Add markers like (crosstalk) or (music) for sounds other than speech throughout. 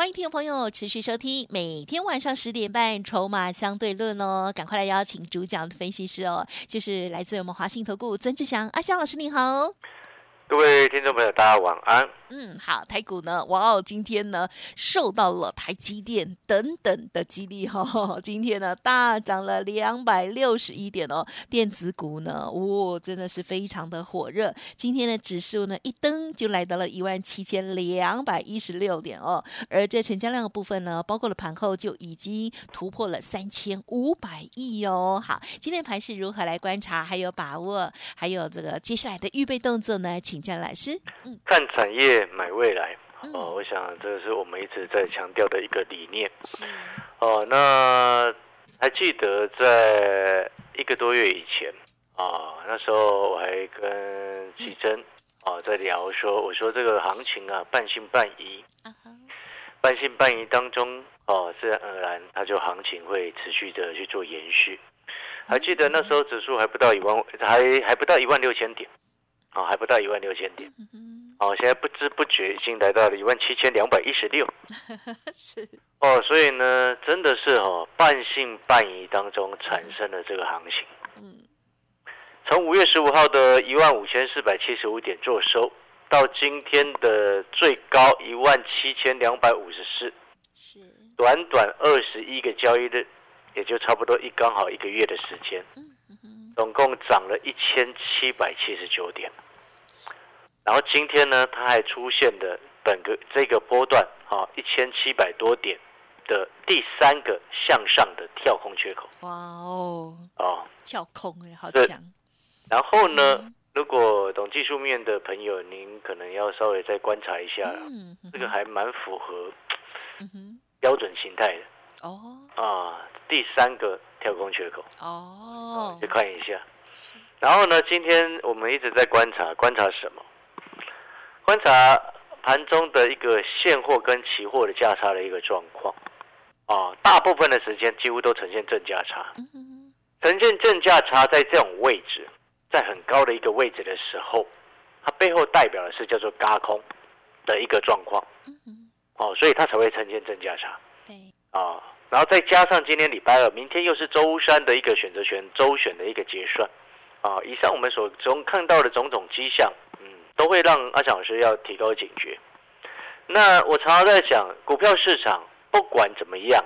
欢迎听众朋友持续收听，每天晚上十点半《筹码相对论》哦，赶快来邀请主讲的分析师哦，就是来自我们华信投顾曾志祥阿香老师，你好。各位听众朋友，大家晚安。嗯，好，台股呢，哇哦，今天呢受到了台积电等等的激励哈，今天呢大涨了两百六十一点哦，电子股呢，哇，真的是非常的火热。今天的指数呢一登就来到了一万七千两百一十六点哦，而这成交量的部分呢，包括了盘后就已经突破了三千五百亿哦。好，今天盘是如何来观察，还有把握，还有这个接下来的预备动作呢？请教老师。嗯，看产业。买未来哦，我想这是我们一直在强调的一个理念。哦，那还记得在一个多月以前啊，那时候我还跟季珍啊在聊说，我说这个行情啊半信半疑，半信半疑当中哦，自然而然它就行情会持续的去做延续。还记得那时候指数还不到一万，还还不到一万六千点，啊，还不到一万六千点。哦，现在不知不觉已经来到了一万七千两百一十六，(laughs) 是哦，所以呢，真的是哦，半信半疑当中产生了这个行情。嗯，从五月十五号的一万五千四百七十五点做收，到今天的最高一万七千两百五十四，是短短二十一个交易日，也就差不多一刚好一个月的时间，总共涨了一千七百七十九点。然后今天呢，它还出现了本个这个波段啊一千七百多点的第三个向上的跳空缺口。哇哦！哦，跳空哎，好强。然后呢，如果懂技术面的朋友，您可能要稍微再观察一下了。嗯，这个还蛮符合标准形态的。哦。啊，第三个跳空缺口。哦。去看一下。然后呢，今天我们一直在观察，观察什么？观察盘中的一个现货跟期货的价差的一个状况，啊，大部分的时间几乎都呈现正价差。呈现正价差在这种位置，在很高的一个位置的时候，它背后代表的是叫做嘎空的一个状况。哦，所以它才会呈现正价差。对。啊，然后再加上今天礼拜二，明天又是周三的一个选择权周选的一个结算。啊，以上我们所中看到的种种迹象。嗯都会让阿强老师要提高警觉。那我常常在想，股票市场不管怎么样，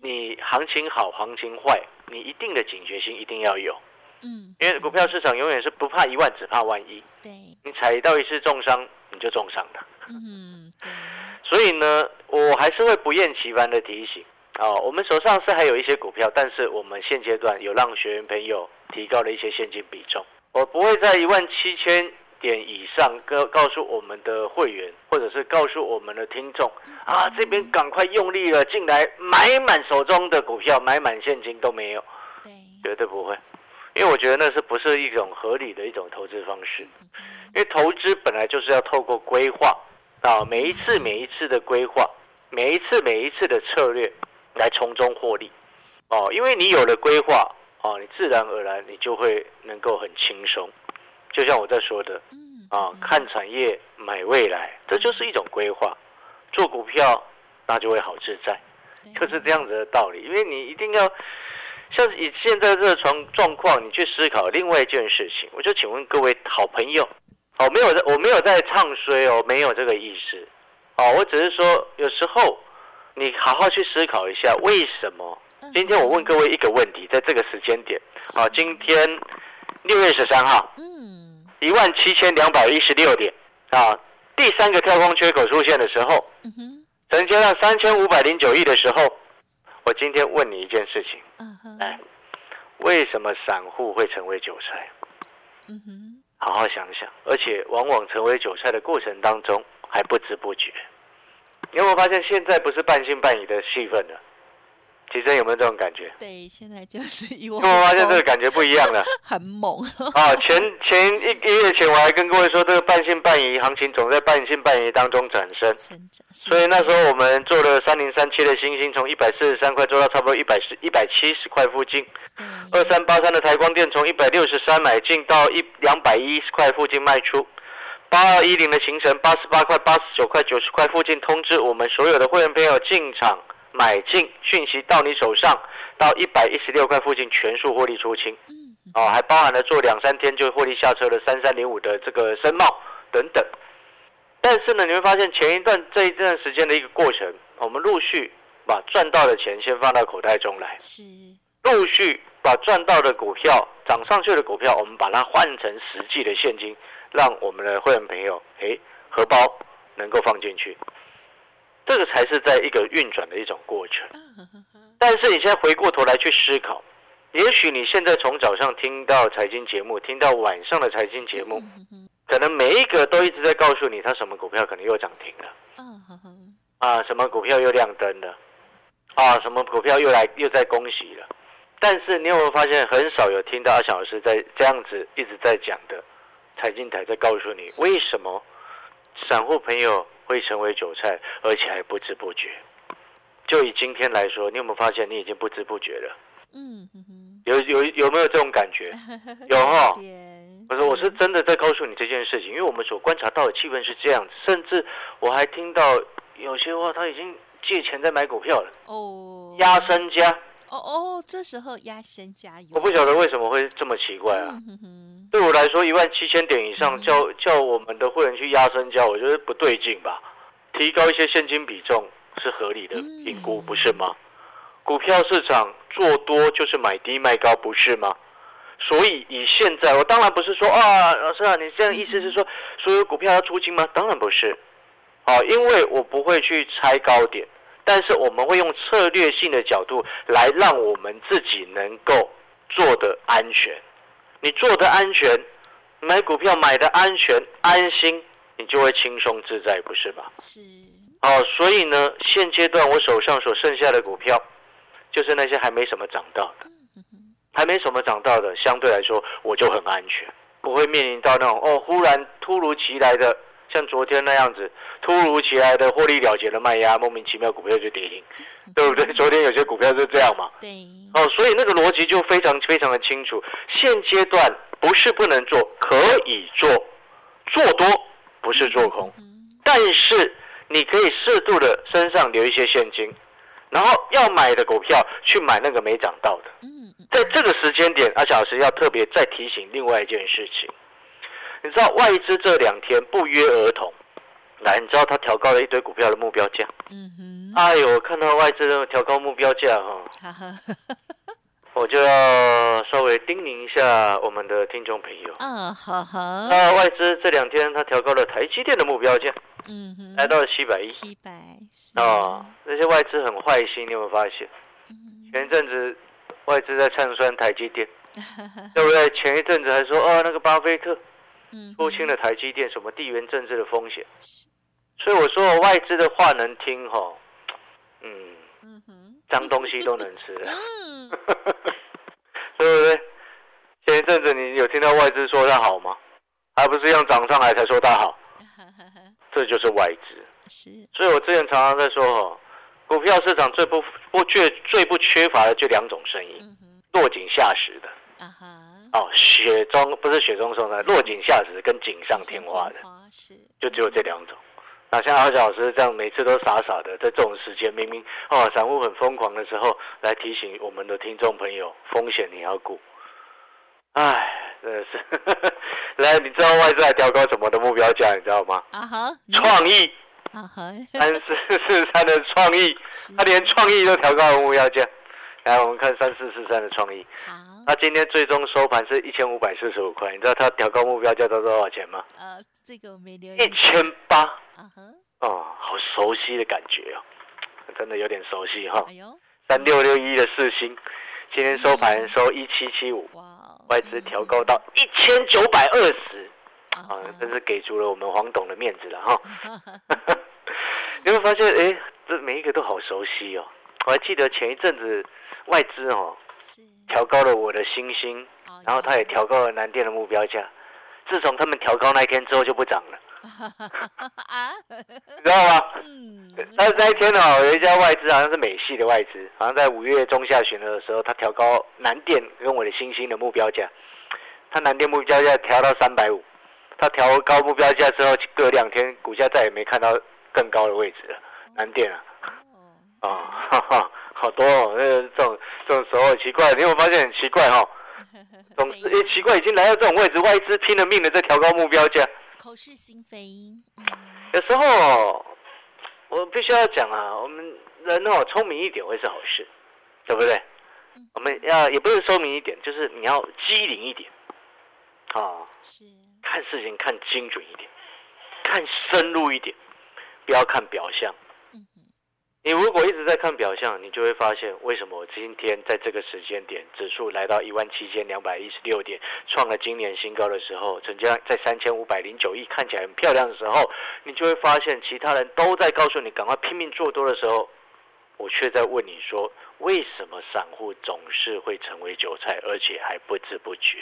你行情好行情坏，你一定的警觉性一定要有。嗯，因为股票市场永远是不怕一万，只怕万一。对，你踩到一次重伤，你就重伤了。嗯，(laughs) 所以呢，我还是会不厌其烦的提醒啊，我们手上是还有一些股票，但是我们现阶段有让学员朋友提高了一些现金比重，我不会在一万七千。点以上告告诉我们的会员，或者是告诉我们的听众啊，这边赶快用力了进来买满手中的股票，买满现金都没有，对，绝对不会，因为我觉得那是不是一种合理的一种投资方式？因为投资本来就是要透过规划啊，每一次每一次的规划，每一次每一次的策略来从中获利哦，因为你有了规划哦，你自然而然你就会能够很轻松。就像我在说的，啊，看产业买未来，这就是一种规划。做股票那就会好自在，就是这样子的道理。因为你一定要像以现在这个状状况，你去思考另外一件事情。我就请问各位好朋友，哦，没有在，我没有在唱衰哦，没有这个意思。哦，我只是说有时候你好好去思考一下，为什么。今天我问各位一个问题，在这个时间点，啊，今天六月十三号。一万七千两百一十六点。啊！第三个跳空缺口出现的时候，成交量三千五百零九亿的时候，我今天问你一件事情，哎，为什么散户会成为韭菜？嗯哼，好好想想，而且往往成为韭菜的过程当中还不知不觉。你有没有发现现在不是半信半疑的气氛了？其实有没有这种感觉？对，现在就是一我发现这个感觉不一样了，(laughs) 很猛啊！前前一一个月前我还跟各位说，这个半信半疑行情总在半信半疑当中产生。所以那时候我们做了三零三七的星星，从一百四十三块做到差不多一百十一百七十块附近。二三八三的台光电从一百六十三买进到一两百一十块附近卖出。八二一零的行程八十八块、八十九块、九十块附近通知我们所有的会员朋友进场。买进讯息到你手上，到一百一十六块附近全数获利出清，哦，还包含了做两三天就获利下车的三三零五的这个申茂等等。但是呢，你会发现前一段这一段时间的一个过程，我们陆续把赚到的钱先放到口袋中来，是陆续把赚到的股票涨上去的股票，我们把它换成实际的现金，让我们的会员朋友诶荷包能够放进去。这个才是在一个运转的一种过程，但是你现在回过头来去思考，也许你现在从早上听到财经节目，听到晚上的财经节目，可能每一个都一直在告诉你，它什么股票可能又涨停了，啊，什么股票又亮灯了，啊，什么股票又来又在恭喜了，但是你有没有发现，很少有听到阿小老师在这样子一直在讲的财经台在告诉你，为什么散户朋友？会成为韭菜，而且还不知不觉。就以今天来说，你有没有发现你已经不知不觉了？嗯，有有有没有这种感觉？(laughs) 有哈。不是，我是真的在告诉你这件事情，因为我们所观察到的气氛是这样子，甚至我还听到有些话，他已经借钱在买股票了。哦。压身家。哦哦，这时候压身加油。我不晓得为什么会这么奇怪啊。对我来说，一万七千点以上叫叫我们的会员去压身交，我觉得不对劲吧？提高一些现金比重是合理的评估，不是吗？股票市场做多就是买低卖高，不是吗？所以以现在，我当然不是说啊，老师啊，你这样意思是说所有股票要出金吗？当然不是，啊，因为我不会去猜高点，但是我们会用策略性的角度来让我们自己能够做的安全。你做的安全，买股票买的安全安心，你就会轻松自在，不是吗？是。哦，所以呢，现阶段我手上所剩下的股票，就是那些还没什么涨到的，还没什么涨到的，相对来说我就很安全，不会面临到那种哦，忽然突如其来的。像昨天那样子，突如其来的获利了结的卖压，莫名其妙股票就跌停，(laughs) 对不对？(laughs) 昨天有些股票是这样嘛？对。哦，所以那个逻辑就非常非常的清楚。现阶段不是不能做，可以做，做多不是做空，但是你可以适度的身上留一些现金，然后要买的股票去买那个没涨到的。嗯。在这个时间点，阿小老师要特别再提醒另外一件事情。你知道外资这两天不约而同，来，你知道他调高了一堆股票的目标价。嗯哼。哎呦，我看到外资的调高目标价哈，(laughs) 我就要稍微叮咛一下我们的听众朋友。嗯，好好。那外资这两天他调高了台积电的目标价，嗯哼，来到了七百亿。七百。啊，那些外资很坏心，你有没有发现？前一阵子外资在唱衰台积电，(laughs) 对不对？前一阵子还说哦，那个巴菲特。嗯出清了台积电什么地缘政治的风险，所以我说外资的话能听哈，嗯，脏东西都能吃，(laughs) 对不对？前一阵子你有听到外资说它好吗？还不是要涨上来才说它好，(laughs) 这就是外资。是，所以我之前常常在说哦，股票市场最不不缺最不缺乏的就两种声音，落井下石的。哦，雪中不是雪中送炭，落井下石跟锦上添花的，是就只有这两种。那像阿小老师这样，每次都傻傻的，在这种时间，明明哦，散户很疯狂的时候，来提醒我们的听众朋友，风险你要顾。哎，真的是，(laughs) 来，你知道外资还调高什么的目标价，你知道吗？啊哈，创意，啊哈，三四四三的创意，他连创意都调高了目标价。来，我们看三四四三的创意。好，那今天最终收盘是一千五百四十五块。你知道它调高目标价到多少钱吗？呃，这个我没留意。一千八。啊哈。哦，好熟悉的感觉哦，真的有点熟悉哈。哎呦。三六六一的四星，今天收盘收一七七五。哇。外资调高到一千九百二十。啊，真是给足了我们黄董的面子了哈。(laughs) (laughs) 你会发现，哎，这每一个都好熟悉哦。我还记得前一阵子外资哦，调高了我的星星，然后他也调高了南电的目标价。自从他们调高那一天之后就不涨了，(laughs) 知道吗？嗯。但是那一天哦，有一家外资好像是美系的外资，好像在五月中下旬的时候，他调高南电跟我的星星的目标价。他南电目标价调到三百五，他调高目标价之后，隔两天股价再也没看到更高的位置了。南电啊，啊，(laughs) 哈哈，好多哦，那这种这种时候很奇怪，你有有发现很奇怪哈？(laughs) 总之，哎，奇怪，已经来到这种位置，外资拼了命的在调高目标价，口是心非。有时候我必须要讲啊，我们人哦，聪明一点会是好事，对不对？我们要也不是聪明一点，就是你要机灵一点。啊，是看事情看精准一点，看深入一点，不要看表象。你如果一直在看表象，你就会发现为什么我今天在这个时间点指数来到一万七千两百一十六点，创了今年新高的时候，成交在三千五百零九亿，看起来很漂亮的时候，你就会发现其他人都在告诉你赶快拼命做多的时候，我却在问你说，为什么散户总是会成为韭菜，而且还不知不觉？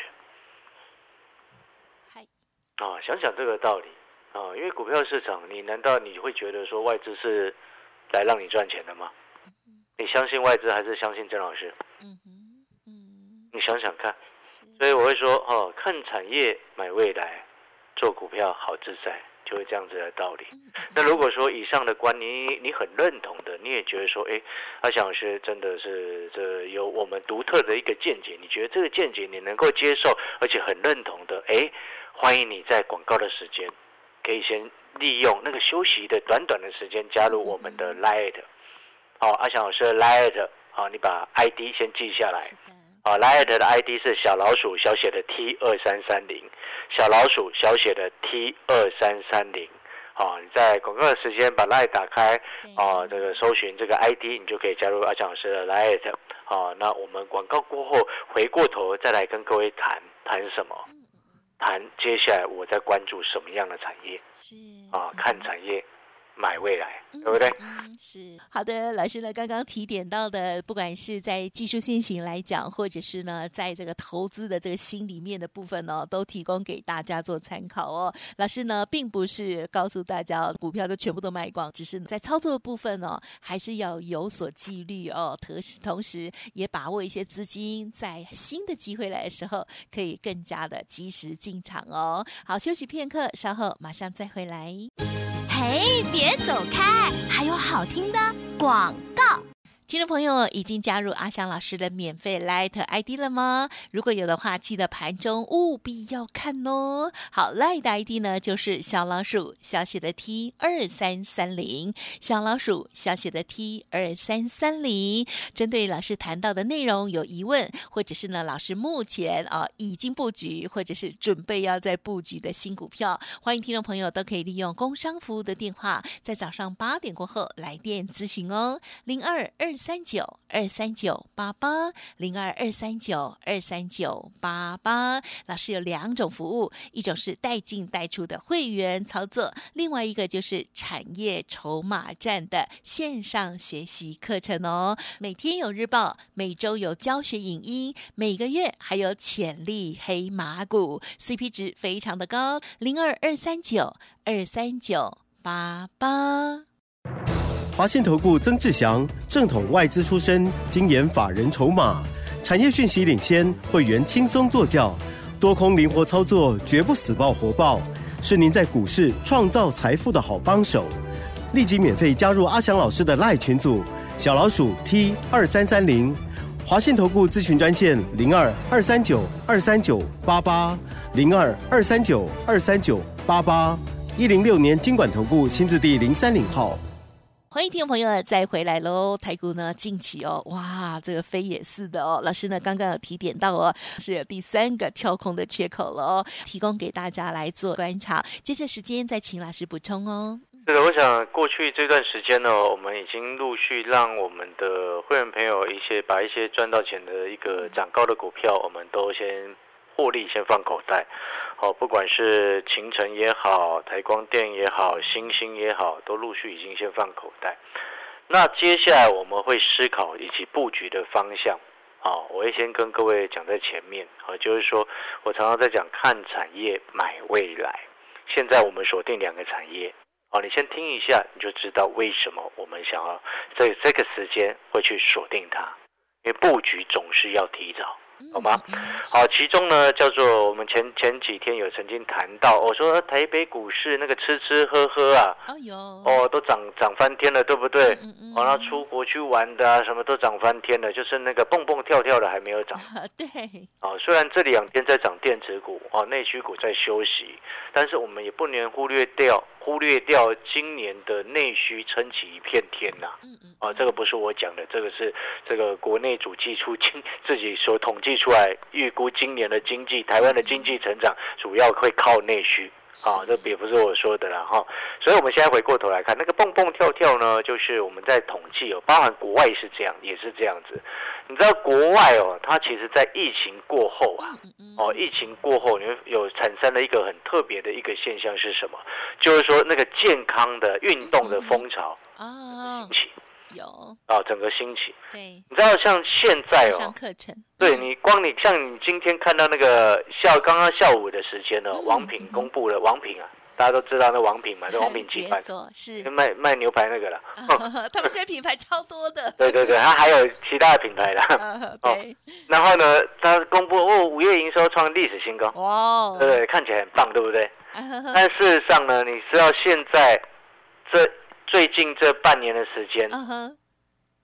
啊，想想这个道理啊，因为股票市场，你难道你会觉得说外资是来让你赚钱的吗？你相信外资还是相信曾老师？嗯嗯，你想想看，所以我会说，哦，看产业买未来，做股票好自在，就是这样子的道理。那如果说以上的观念你很认同的，你也觉得说，哎，阿翔老师真的是这有我们独特的一个见解，你觉得这个见解你能够接受，而且很认同的，哎。欢迎你在广告的时间，可以先利用那个休息的短短的时间加入我们的 Light。好，阿翔老师的 Light，好，你把 ID 先记下来。好，Light 的 ID 是小老鼠小写的 T 二三三零，小老鼠小写的 T 二三三零。好，你在广告的时间把 Light 打开，哦，这个搜寻这个 ID，你就可以加入阿翔老师的 Light。好，那我们广告过后回过头再来跟各位谈谈什么？谈接下来我在关注什么样的产业？啊，看产业。买未来，对不对？嗯，是好的。老师呢，刚刚提点到的，不管是在技术先行来讲，或者是呢，在这个投资的这个心里面的部分呢，都提供给大家做参考哦。老师呢，并不是告诉大家股票都全部都卖光，只是在操作的部分呢，还是要有所纪律哦。同时，同时也把握一些资金，在新的机会来的时候，可以更加的及时进场哦。好，休息片刻，稍后马上再回来。哎，别走开，还有好听的广告。听众朋友已经加入阿翔老师的免费 Light ID 了吗？如果有的话，记得盘中务必要看哦。好，Light ID 呢就是小老鼠小写的 T 二三三零，小老鼠小写的 T 二三三零。针对老师谈到的内容有疑问，或者是呢老师目前啊已经布局，或者是准备要在布局的新股票，欢迎听众朋友都可以利用工商服务的电话，在早上八点过后来电咨询哦，零二二。三九二三九八八零二二三九二三九八八，老师有两种服务，一种是带进带出的会员操作，另外一个就是产业筹码站的线上学习课程哦。每天有日报，每周有教学影音，每个月还有潜力黑马股，CP 值非常的高。零二二三九二三九八八。华信投顾曾志祥，正统外资出身，精研法人筹码，产业讯息领先，会员轻松做教，多空灵活操作，绝不死爆活爆，是您在股市创造财富的好帮手。立即免费加入阿祥老师的赖群组，小老鼠 T 二三三零，华信投顾咨询专线零二二三九二三九八八零二二三九二三九八八一零六年经管投顾新字第零三零号。欢迎听众朋友再回来喽！台股呢近期哦，哇，这个飞也是的哦。老师呢刚刚有提点到哦，是有第三个跳空的缺口了哦，提供给大家来做观察。接着时间再请老师补充哦。是的，我想过去这段时间呢，我们已经陆续让我们的会员朋友一些把一些赚到钱的一个涨高的股票，我们都先。获利先放口袋，好，不管是秦城也好，台光电也好，星星也好，都陆续已经先放口袋。那接下来我们会思考以及布局的方向。好，我会先跟各位讲在前面。好，就是说我常常在讲看产业买未来。现在我们锁定两个产业。好，你先听一下，你就知道为什么我们想要在这个时间会去锁定它。因为布局总是要提早。好吗？好，其中呢叫做我们前前几天有曾经谈到，我说台北股市那个吃吃喝喝啊，哦都涨涨翻天了，对不对？嗯嗯。完了出国去玩的啊，什么都涨翻天了，就是那个蹦蹦跳跳的还没有涨。(laughs) 对。哦，虽然这两天在涨电子股，哦内需股在休息，但是我们也不能忽略掉。忽略掉今年的内需撑起一片天呐，啊，这个不是我讲的，这个是这个国内主计处经自己所统计出来，预估今年的经济，台湾的经济成长主要会靠内需。啊，这也不是我说的了哈，所以我们现在回过头来看，那个蹦蹦跳跳呢，就是我们在统计哦，包含国外是这样，也是这样子。你知道国外哦，它其实在疫情过后啊，哦，疫情过后，你有产生了一个很特别的一个现象是什么？就是说那个健康的运动的风潮啊，兴起。有啊，整个兴起。对，你知道像现在哦，上课程。对你光你像你今天看到那个下刚刚下午的时间呢，王品公布了王品啊，大家都知道那王品嘛，(laughs) 那王品集团是卖卖牛排那个了。(laughs) 他们现在品牌超多的。(laughs) 对对对，他还有其他的品牌的。哦。然后呢，他公布哦，五月营收创历史新高。哇。对对，看起来很棒，对不对？但事实上呢，你知道现在这。最近这半年的时间，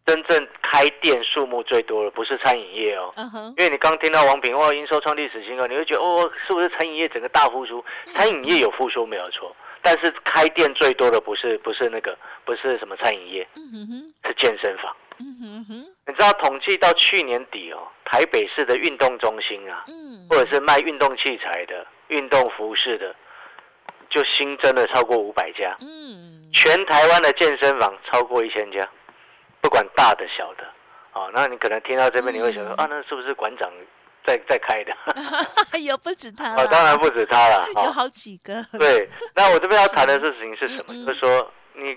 真正开店数目最多的不是餐饮业哦，因为你刚听到王品哦，营收创历史新高，你会觉得哦，是不是餐饮业整个大复苏？餐饮业有复苏没有错，但是开店最多的不是不是那个不是什么餐饮业，是健身房。你知道统计到去年底哦，台北市的运动中心啊，或者是卖运动器材的、运动服饰的。就新增了超过五百家，嗯，全台湾的健身房超过一千家，不管大的小的，哦，那你可能听到这边你会想说啊，那是不是馆长在在开的？(laughs) 有不止他，哦，当然不止他了，有好几个。对，那我这边要谈的事情是什么？就是说你。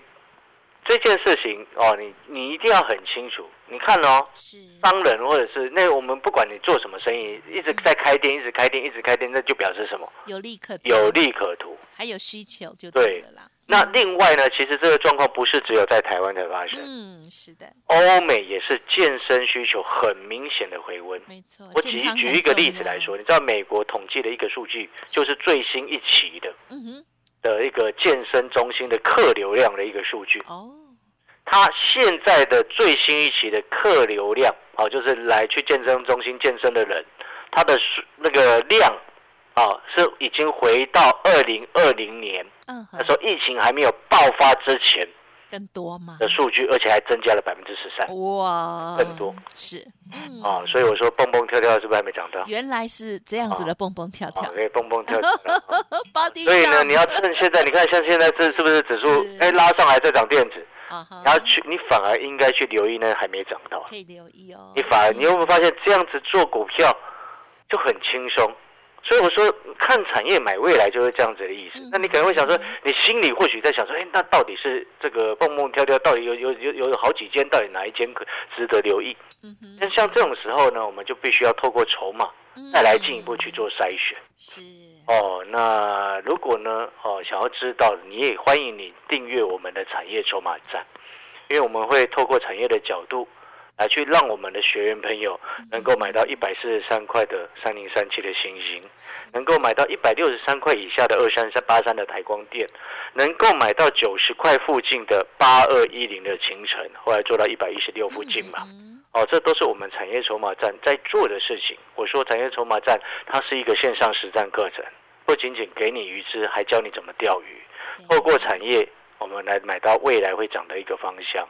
这件事情哦，你你一定要很清楚。你看哦，商人或者是那我们不管你做什么生意，一直在开店，一直开店，一直开店，那就表示什么？有利可有利可图，还有需求就对了啦。那另外呢，其实这个状况不是只有在台湾才发生，嗯，是的，欧美也是健身需求很明显的回温。没错，我举举一个例子来说，你知道美国统计的一个数据，就是最新一期的，嗯哼。的一个健身中心的客流量的一个数据。哦，它现在的最新一期的客流量哦，就是来去健身中心健身的人，它的那个量啊，是已经回到二零二零年，嗯，那时候疫情还没有爆发之前。更多吗？的数据，而且还增加了百分之十三。哇，更多是啊，所以我说蹦蹦跳跳是不是还没涨到？原来是这样子的蹦蹦跳跳，可以蹦蹦跳跳。(laughs) 所以呢，你要趁现在，你看像现在这是不是指数哎拉上来再涨电子？然后去你反而应该去留意那还没涨到，可以留意哦。你反而你有没有发现这样子做股票就很轻松？所以我说，看产业买未来就是这样子的意思。那你可能会想说，你心里或许在想说，哎，那到底是这个蹦蹦跳跳，到底有有有有好几间，到底哪一间可值得留意？那像这种时候呢，我们就必须要透过筹码，再来进一步去做筛选。是。哦，那如果呢，哦，想要知道，你也欢迎你订阅我们的产业筹码站，因为我们会透过产业的角度。来去让我们的学员朋友能够买到一百四十三块的三零三七的星星，能够买到一百六十三块以下的二三三八三的台光电，能够买到九十块附近的八二一零的清晨，后来做到一百一十六附近嘛。哦，这都是我们产业筹码站在做的事情。我说产业筹码站，它是一个线上实战课程，不仅仅给你鱼吃，还教你怎么钓鱼。透过产业，我们来买到未来会涨的一个方向。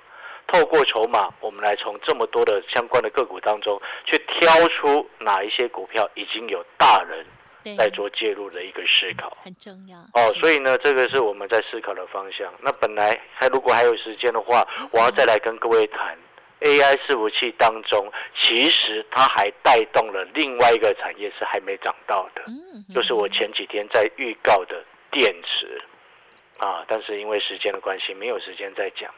透过筹码，我们来从这么多的相关的个股当中，去挑出哪一些股票已经有大人在做介入的一个思考，很重要哦。所以呢，这个是我们在思考的方向。那本来还如果还有时间的话，我要再来跟各位谈 AI 伺服器当中，其实它还带动了另外一个产业是还没涨到的，就是我前几天在预告的电池。啊，但是因为时间的关系，没有时间再讲。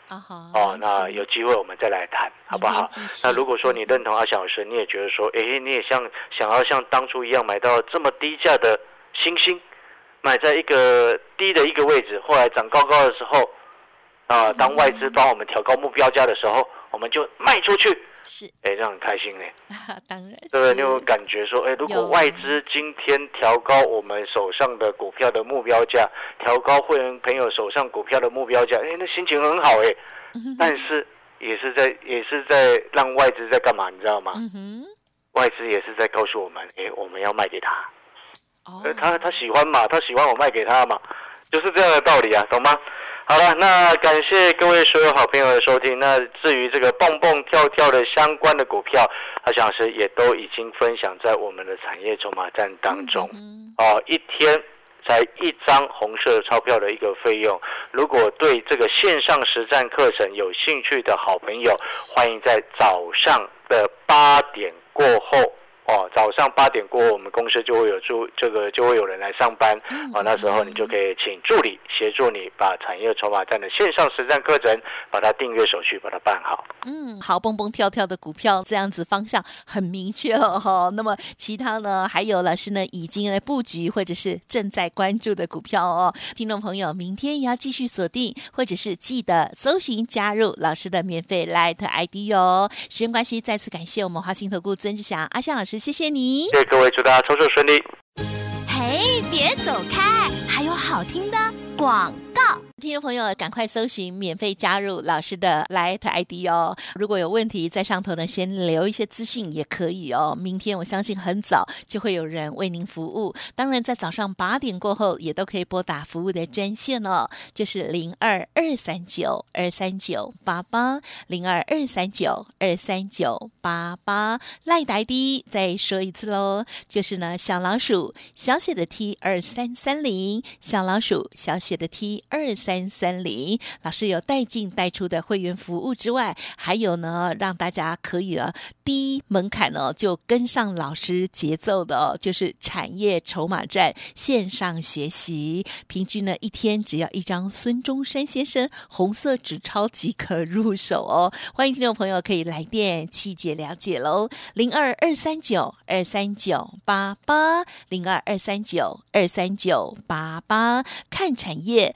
哦，那有机会我们再来谈，好不好？那如果说你认同阿翔老师，你也觉得说，哎，你也像想要像当初一样买到这么低价的星星，买在一个低的一个位置，后来涨高高的时候，啊，当外资帮我们调高目标价的时候，我们就卖出去。是，哎，这样很开心哎，(laughs) 当然，对不对？你有感觉说，哎，如果外资今天调高我们手上的股票的目标价，调高会员朋友手上股票的目标价，哎，那心情很好哎。但是也是在也是在让外资在干嘛？你知道吗？外资也是在告诉我们，哎，我们要卖给他。哦，他他喜欢嘛，他喜欢我卖给他嘛，就是这样的道理啊，懂吗？好了，那感谢各位所有好朋友的收听。那至于这个蹦蹦跳跳的相关的股票，阿翔老师也都已经分享在我们的产业筹码站当中。哦，一天才一张红色钞票的一个费用。如果对这个线上实战课程有兴趣的好朋友，欢迎在早上的八点过后。哦，早上八点过，我们公司就会有助这个就会有人来上班。哦，那时候你就可以请助理协助你把产业筹码站的线上实战课程，把它订阅手续把它办好。嗯，好，蹦蹦跳跳的股票这样子方向很明确了哈。那么其他呢，还有老师呢已经来布局或者是正在关注的股票哦。听众朋友，明天也要继续锁定，或者是记得搜寻加入老师的免费 Light ID 哦。时间关系，再次感谢我们华兴投顾曾志祥阿香老师。谢谢你，谢谢各位，祝大家操作顺利。嘿，别走开，还有好听的广告。听众朋友，赶快搜寻免费加入老师的 Light ID 哦！如果有问题，在上头呢，先留一些资讯也可以哦。明天我相信很早就会有人为您服务。当然，在早上八点过后，也都可以拨打服务的专线哦，就是零二二三九二三九八八零二二三九二三九八八 Light ID 再说一次喽，就是呢，小老鼠小写的 T 二三三零，小老鼠小写的 T 二三。三零老师有带进带出的会员服务之外，还有呢，让大家可以啊低门槛呢就跟上老师节奏的，就是产业筹码站线上学习，平均呢一天只要一张孙中山先生红色纸钞即可入手哦。欢迎听众朋友可以来电细节了解喽，零二二三九二三九八八零二二三九二三九八八看产业